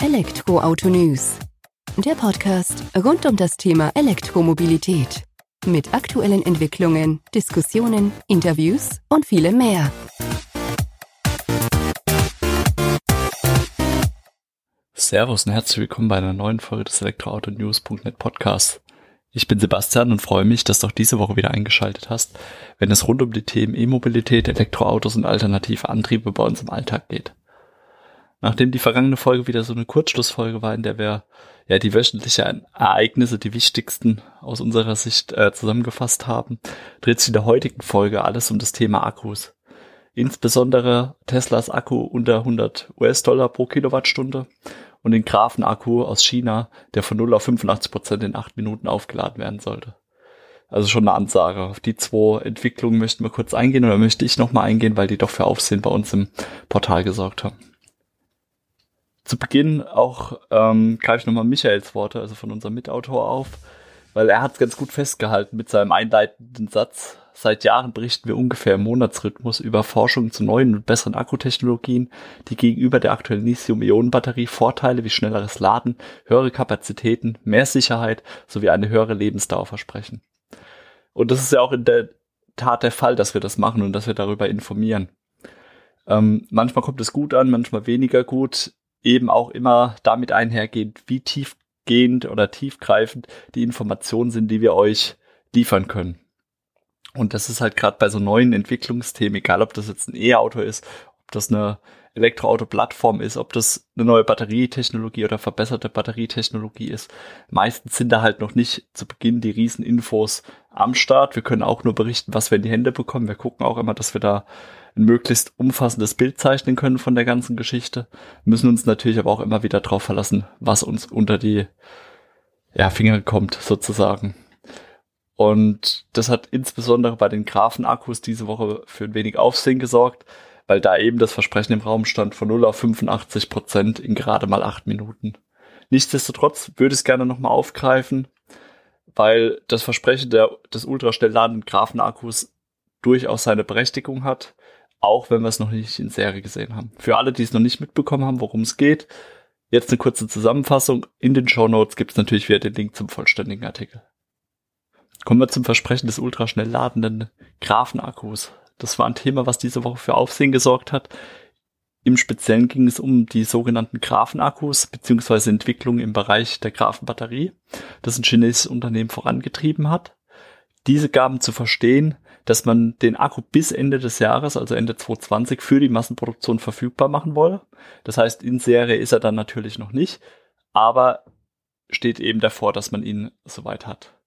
Elektroauto News. Der Podcast rund um das Thema Elektromobilität. Mit aktuellen Entwicklungen, Diskussionen, Interviews und vielem mehr. Servus und herzlich willkommen bei einer neuen Folge des Elektroauto-News.net Podcasts. Ich bin Sebastian und freue mich, dass du auch diese Woche wieder eingeschaltet hast, wenn es rund um die Themen E-Mobilität, Elektroautos und alternative Antriebe bei uns im Alltag geht. Nachdem die vergangene Folge wieder so eine Kurzschlussfolge war, in der wir ja die wöchentlichen Ereignisse, die wichtigsten aus unserer Sicht äh, zusammengefasst haben, dreht sich in der heutigen Folge alles um das Thema Akkus. Insbesondere Teslas Akku unter 100 US-Dollar pro Kilowattstunde und den Graphen-Akku aus China, der von 0 auf 85 Prozent in 8 Minuten aufgeladen werden sollte. Also schon eine Ansage. Auf die zwei Entwicklungen möchten wir kurz eingehen oder möchte ich nochmal eingehen, weil die doch für Aufsehen bei uns im Portal gesorgt haben. Zu Beginn auch ähm, greife ich nochmal Michaels Worte, also von unserem Mitautor auf, weil er hat es ganz gut festgehalten mit seinem einleitenden Satz. Seit Jahren berichten wir ungefähr im Monatsrhythmus über Forschung zu neuen und besseren Akkutechnologien, die gegenüber der aktuellen Lithium-Ionen-Batterie Vorteile wie schnelleres Laden, höhere Kapazitäten, mehr Sicherheit sowie eine höhere Lebensdauer versprechen. Und das ist ja auch in der Tat der Fall, dass wir das machen und dass wir darüber informieren. Ähm, manchmal kommt es gut an, manchmal weniger gut eben auch immer damit einhergeht, wie tiefgehend oder tiefgreifend die Informationen sind, die wir euch liefern können. Und das ist halt gerade bei so neuen Entwicklungsthemen, egal ob das jetzt ein E-Auto ist, ob das eine Elektroauto-Plattform ist, ob das eine neue Batterietechnologie oder verbesserte Batterietechnologie ist. Meistens sind da halt noch nicht zu Beginn die Rieseninfos am Start. Wir können auch nur berichten, was wir in die Hände bekommen. Wir gucken auch immer, dass wir da ein möglichst umfassendes Bild zeichnen können von der ganzen Geschichte. müssen uns natürlich aber auch immer wieder darauf verlassen, was uns unter die ja, Finger kommt, sozusagen. Und das hat insbesondere bei den Graphenakkus diese Woche für ein wenig Aufsehen gesorgt, weil da eben das Versprechen im Raum stand von 0 auf 85 Prozent in gerade mal acht Minuten. Nichtsdestotrotz würde ich es gerne nochmal aufgreifen, weil das Versprechen der, des ultraschnell ladenden Graphenakkus durchaus seine Berechtigung hat auch wenn wir es noch nicht in Serie gesehen haben. Für alle, die es noch nicht mitbekommen haben, worum es geht, jetzt eine kurze Zusammenfassung. In den Show Notes gibt es natürlich wieder den Link zum vollständigen Artikel. Kommen wir zum Versprechen des ultraschnell ladenden Graphenakkus. Das war ein Thema, was diese Woche für Aufsehen gesorgt hat. Im Speziellen ging es um die sogenannten Graphenakkus beziehungsweise Entwicklung im Bereich der Graphenbatterie, das ein chinesisches Unternehmen vorangetrieben hat. Diese gaben zu verstehen, dass man den Akku bis Ende des Jahres, also Ende 2020, für die Massenproduktion verfügbar machen wolle. Das heißt, in Serie ist er dann natürlich noch nicht, aber steht eben davor, dass man ihn soweit hat.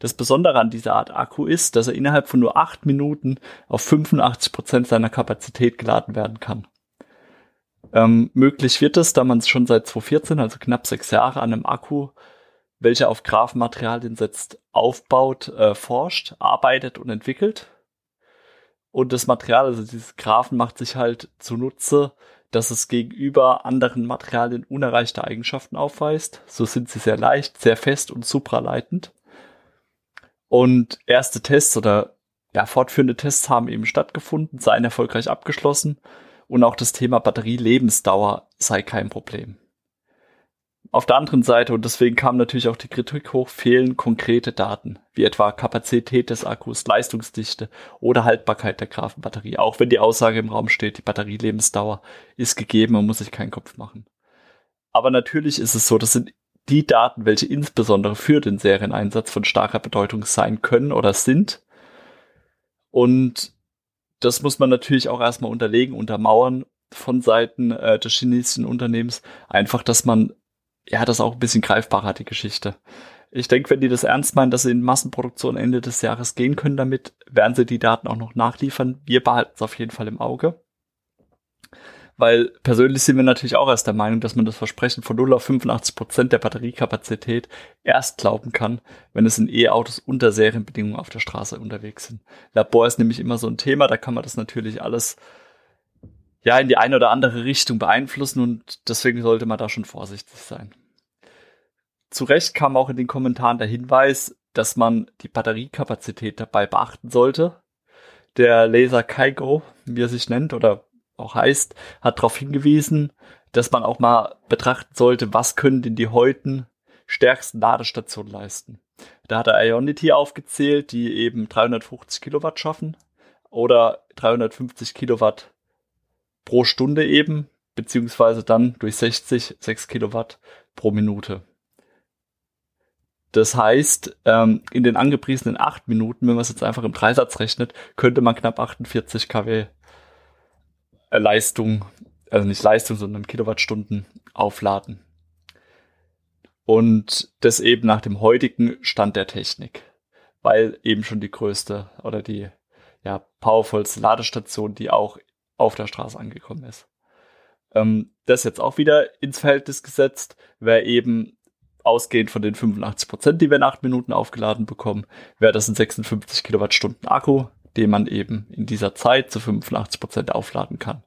Das Besondere an dieser Art Akku ist, dass er innerhalb von nur acht Minuten auf 85 Prozent seiner Kapazität geladen werden kann. Ähm, möglich wird es, da man es schon seit 2014, also knapp sechs Jahre, an einem Akku welcher auf Graphenmaterialien setzt, aufbaut, äh, forscht, arbeitet und entwickelt. Und das Material, also dieses Graphen macht sich halt zunutze, dass es gegenüber anderen Materialien unerreichte Eigenschaften aufweist. So sind sie sehr leicht, sehr fest und supraleitend. Und erste Tests oder ja, fortführende Tests haben eben stattgefunden, seien erfolgreich abgeschlossen und auch das Thema Batterielebensdauer sei kein Problem. Auf der anderen Seite, und deswegen kam natürlich auch die Kritik hoch, fehlen konkrete Daten, wie etwa Kapazität des Akkus, Leistungsdichte oder Haltbarkeit der Grafenbatterie. Auch wenn die Aussage im Raum steht, die Batterielebensdauer ist gegeben, man muss sich keinen Kopf machen. Aber natürlich ist es so, das sind die Daten, welche insbesondere für den Serieneinsatz von starker Bedeutung sein können oder sind. Und das muss man natürlich auch erstmal unterlegen, untermauern von Seiten äh, des chinesischen Unternehmens. Einfach, dass man ja, das auch ein bisschen greifbarer hat, die Geschichte. Ich denke, wenn die das ernst meinen, dass sie in Massenproduktion Ende des Jahres gehen können damit, werden sie die Daten auch noch nachliefern. Wir behalten es auf jeden Fall im Auge. Weil persönlich sind wir natürlich auch erst der Meinung, dass man das Versprechen von 0 auf 85 Prozent der Batteriekapazität erst glauben kann, wenn es in E-Autos unter Serienbedingungen auf der Straße unterwegs sind. Labor ist nämlich immer so ein Thema, da kann man das natürlich alles ja in die eine oder andere Richtung beeinflussen und deswegen sollte man da schon vorsichtig sein. Zu Recht kam auch in den Kommentaren der Hinweis, dass man die Batteriekapazität dabei beachten sollte. Der Laser Kaigo, wie er sich nennt oder auch heißt, hat darauf hingewiesen, dass man auch mal betrachten sollte, was können denn die heutigen stärksten Ladestationen leisten. Da hat er Ionity aufgezählt, die eben 350 Kilowatt schaffen oder 350 Kilowatt pro Stunde eben, beziehungsweise dann durch 60 6 Kilowatt pro Minute. Das heißt, ähm, in den angepriesenen 8 Minuten, wenn man es jetzt einfach im Dreisatz rechnet, könnte man knapp 48 kW Leistung, also nicht Leistung, sondern Kilowattstunden aufladen. Und das eben nach dem heutigen Stand der Technik, weil eben schon die größte oder die ja, powervollste Ladestation, die auch auf der Straße angekommen ist. Ähm, das jetzt auch wieder ins Verhältnis gesetzt, wäre eben ausgehend von den 85 Prozent, die wir in 8 Minuten aufgeladen bekommen, wäre das ein 56 Kilowattstunden Akku, den man eben in dieser Zeit zu 85 Prozent aufladen kann.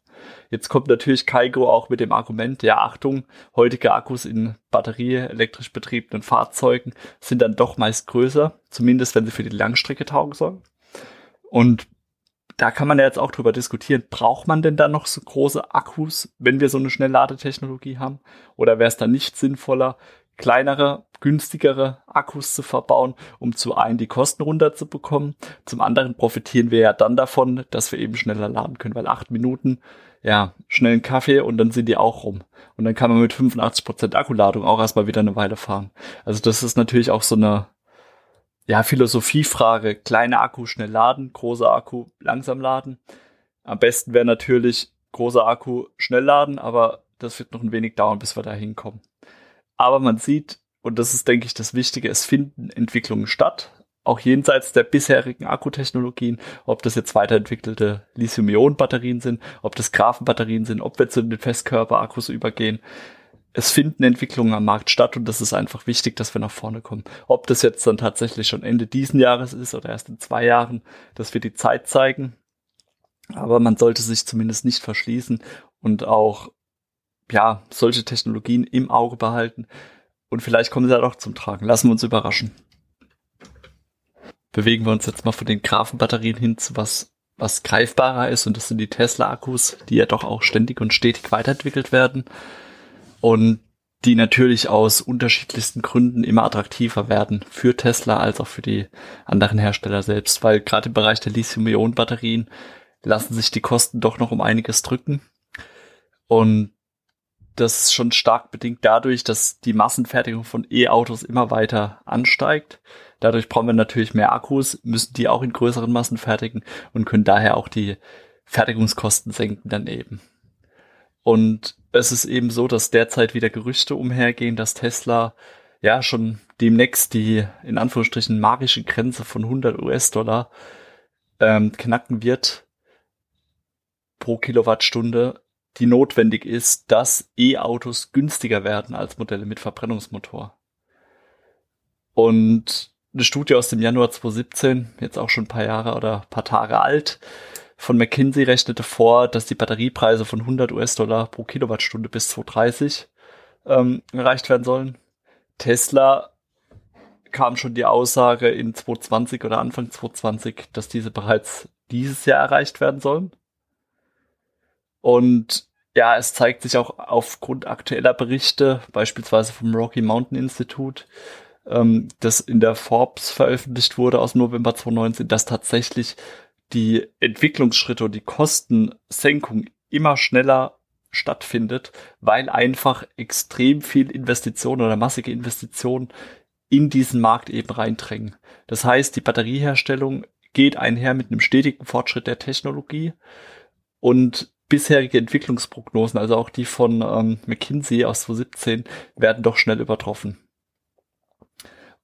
Jetzt kommt natürlich Kaigo auch mit dem Argument, ja Achtung, heutige Akkus in batterieelektrisch betriebenen Fahrzeugen sind dann doch meist größer, zumindest wenn sie für die Langstrecke taugen sollen. Und da kann man ja jetzt auch drüber diskutieren, braucht man denn da noch so große Akkus, wenn wir so eine Schnellladetechnologie haben? Oder wäre es dann nicht sinnvoller, kleinere, günstigere Akkus zu verbauen, um zu einen die Kosten runterzubekommen. Zum anderen profitieren wir ja dann davon, dass wir eben schneller laden können, weil acht Minuten, ja, schnell einen Kaffee und dann sind die auch rum. Und dann kann man mit 85% Akkuladung auch erstmal wieder eine Weile fahren. Also das ist natürlich auch so eine, ja, Philosophiefrage. Kleine Akku schnell laden, großer Akku langsam laden. Am besten wäre natürlich großer Akku schnell laden, aber das wird noch ein wenig dauern, bis wir da hinkommen. Aber man sieht, und das ist, denke ich, das Wichtige, es finden Entwicklungen statt. Auch jenseits der bisherigen Akkutechnologien, ob das jetzt weiterentwickelte Lithium-Ionen-Batterien sind, ob das Graphenbatterien sind, ob wir zu den Festkörper-Akkus übergehen. Es finden Entwicklungen am Markt statt und das ist einfach wichtig, dass wir nach vorne kommen. Ob das jetzt dann tatsächlich schon Ende diesen Jahres ist oder erst in zwei Jahren, das wird die Zeit zeigen. Aber man sollte sich zumindest nicht verschließen und auch ja, solche Technologien im Auge behalten. Und vielleicht kommen sie ja doch zum Tragen. Lassen wir uns überraschen. Bewegen wir uns jetzt mal von den Graphenbatterien hin zu was, was greifbarer ist. Und das sind die Tesla-Akkus, die ja doch auch ständig und stetig weiterentwickelt werden. Und die natürlich aus unterschiedlichsten Gründen immer attraktiver werden für Tesla als auch für die anderen Hersteller selbst, weil gerade im Bereich der Lithium-Ionen-Batterien lassen sich die Kosten doch noch um einiges drücken. Und das ist schon stark bedingt dadurch, dass die Massenfertigung von E-Autos immer weiter ansteigt. Dadurch brauchen wir natürlich mehr Akkus, müssen die auch in größeren Massen fertigen und können daher auch die Fertigungskosten senken dann eben. Und es ist eben so, dass derzeit wieder Gerüchte umhergehen, dass Tesla ja schon demnächst die in Anführungsstrichen magische Grenze von 100 US-Dollar ähm, knacken wird pro Kilowattstunde die notwendig ist, dass E-Autos günstiger werden als Modelle mit Verbrennungsmotor. Und eine Studie aus dem Januar 2017, jetzt auch schon ein paar Jahre oder paar Tage alt, von McKinsey rechnete vor, dass die Batteriepreise von 100 US-Dollar pro Kilowattstunde bis 2030 ähm, erreicht werden sollen. Tesla kam schon die Aussage in 2020 oder Anfang 2020, dass diese bereits dieses Jahr erreicht werden sollen. Und ja, es zeigt sich auch aufgrund aktueller Berichte, beispielsweise vom Rocky Mountain Institute, ähm, das in der Forbes veröffentlicht wurde aus November 2019, dass tatsächlich die Entwicklungsschritte und die Kostensenkung immer schneller stattfindet, weil einfach extrem viel Investitionen oder massige Investitionen in diesen Markt eben reindrängen. Das heißt, die Batterieherstellung geht einher mit einem stetigen Fortschritt der Technologie und bisherige Entwicklungsprognosen, also auch die von ähm, McKinsey aus 2017, werden doch schnell übertroffen.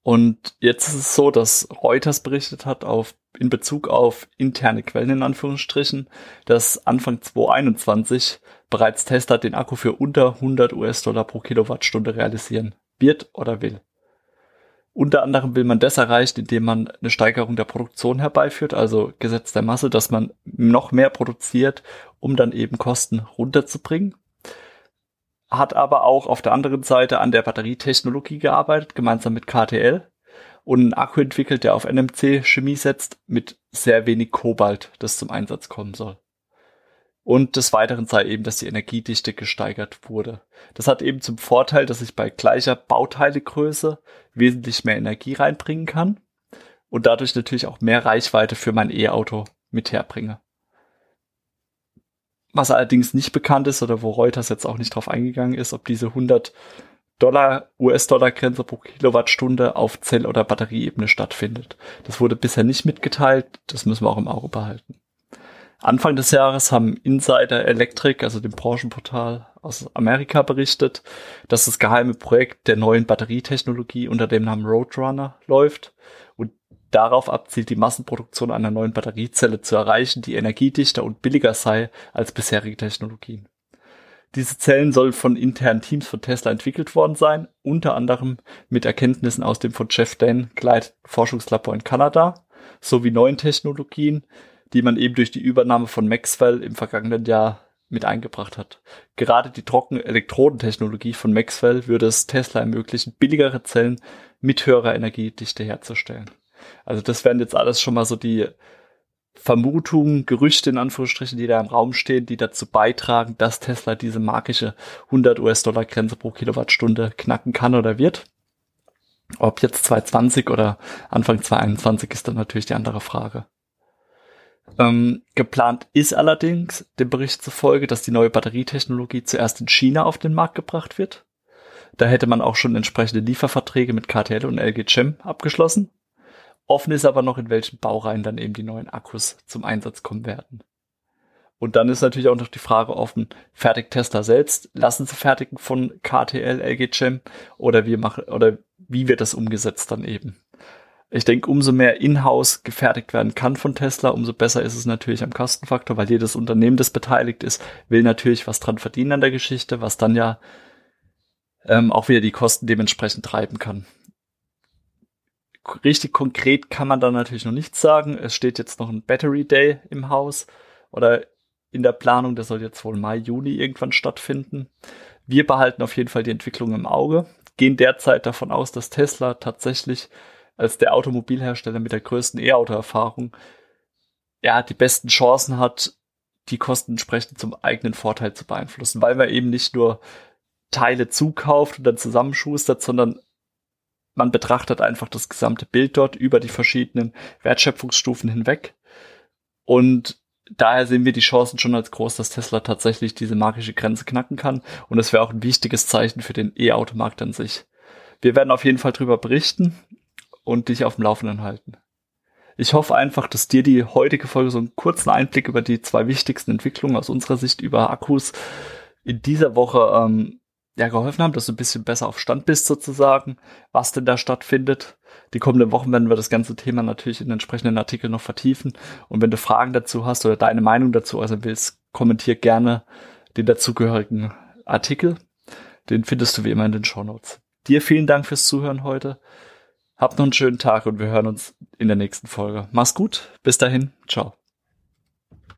Und jetzt ist es so, dass Reuters berichtet hat auf, in Bezug auf interne Quellen in Anführungsstrichen, dass Anfang 2021 bereits Tesla den Akku für unter 100 US-Dollar pro Kilowattstunde realisieren wird oder will. Unter anderem will man das erreichen, indem man eine Steigerung der Produktion herbeiführt, also Gesetz der Masse, dass man noch mehr produziert, um dann eben Kosten runterzubringen. Hat aber auch auf der anderen Seite an der Batterietechnologie gearbeitet, gemeinsam mit KTL und einen Akku entwickelt, der auf NMC Chemie setzt, mit sehr wenig Kobalt, das zum Einsatz kommen soll. Und des Weiteren sei eben, dass die Energiedichte gesteigert wurde. Das hat eben zum Vorteil, dass ich bei gleicher Bauteilegröße wesentlich mehr Energie reinbringen kann und dadurch natürlich auch mehr Reichweite für mein E-Auto mit herbringe. Was allerdings nicht bekannt ist oder wo Reuters jetzt auch nicht drauf eingegangen ist, ob diese 100 Dollar US-Dollar-Grenze pro Kilowattstunde auf Zell- oder Batterieebene stattfindet. Das wurde bisher nicht mitgeteilt, das müssen wir auch im Auge behalten. Anfang des Jahres haben Insider Electric, also dem Branchenportal aus Amerika, berichtet, dass das geheime Projekt der neuen Batterietechnologie unter dem Namen Roadrunner läuft und darauf abzielt, die Massenproduktion einer neuen Batteriezelle zu erreichen, die energiedichter und billiger sei als bisherige Technologien. Diese Zellen sollen von internen Teams von Tesla entwickelt worden sein, unter anderem mit Erkenntnissen aus dem von Jeff Dane geleiteten Forschungslabor in Kanada sowie neuen Technologien, die man eben durch die Übernahme von Maxwell im vergangenen Jahr mit eingebracht hat. Gerade die trockene Elektrodentechnologie von Maxwell würde es Tesla ermöglichen, billigere Zellen mit höherer Energiedichte herzustellen. Also das wären jetzt alles schon mal so die Vermutungen, Gerüchte in Anführungsstrichen, die da im Raum stehen, die dazu beitragen, dass Tesla diese magische 100 US-Dollar Grenze pro Kilowattstunde knacken kann oder wird. Ob jetzt 2020 oder Anfang 2021 ist dann natürlich die andere Frage. Ähm, geplant ist allerdings, dem Bericht zufolge, dass die neue Batterietechnologie zuerst in China auf den Markt gebracht wird. Da hätte man auch schon entsprechende Lieferverträge mit KTL und LG Chem abgeschlossen. Offen ist aber noch, in welchen Baureihen dann eben die neuen Akkus zum Einsatz kommen werden. Und dann ist natürlich auch noch die Frage offen, fertigt Tesla selbst, lassen sie fertigen von KTL, LG Chem oder wie machen, oder wie wird das umgesetzt dann eben? Ich denke, umso mehr in-house gefertigt werden kann von Tesla, umso besser ist es natürlich am Kostenfaktor, weil jedes Unternehmen, das beteiligt ist, will natürlich was dran verdienen an der Geschichte, was dann ja ähm, auch wieder die Kosten dementsprechend treiben kann richtig konkret kann man da natürlich noch nichts sagen. Es steht jetzt noch ein Battery Day im Haus oder in der Planung. Der soll jetzt wohl Mai, Juni irgendwann stattfinden. Wir behalten auf jeden Fall die Entwicklung im Auge, gehen derzeit davon aus, dass Tesla tatsächlich als der Automobilhersteller mit der größten E-Auto-Erfahrung ja die besten Chancen hat, die Kosten entsprechend zum eigenen Vorteil zu beeinflussen, weil man eben nicht nur Teile zukauft und dann zusammenschustert, sondern man betrachtet einfach das gesamte Bild dort über die verschiedenen Wertschöpfungsstufen hinweg. Und daher sehen wir die Chancen schon als groß, dass Tesla tatsächlich diese magische Grenze knacken kann. Und das wäre auch ein wichtiges Zeichen für den E-Automarkt an sich. Wir werden auf jeden Fall darüber berichten und dich auf dem Laufenden halten. Ich hoffe einfach, dass dir die heutige Folge so einen kurzen Einblick über die zwei wichtigsten Entwicklungen aus unserer Sicht über Akkus in dieser Woche ähm, ja, geholfen haben, dass du ein bisschen besser auf Stand bist sozusagen, was denn da stattfindet. Die kommenden Wochen werden wir das ganze Thema natürlich in entsprechenden Artikeln noch vertiefen. Und wenn du Fragen dazu hast oder deine Meinung dazu äußern willst, kommentier gerne den dazugehörigen Artikel. Den findest du wie immer in den Show Notes. Dir vielen Dank fürs Zuhören heute. Habt noch einen schönen Tag und wir hören uns in der nächsten Folge. Mach's gut. Bis dahin. Ciao.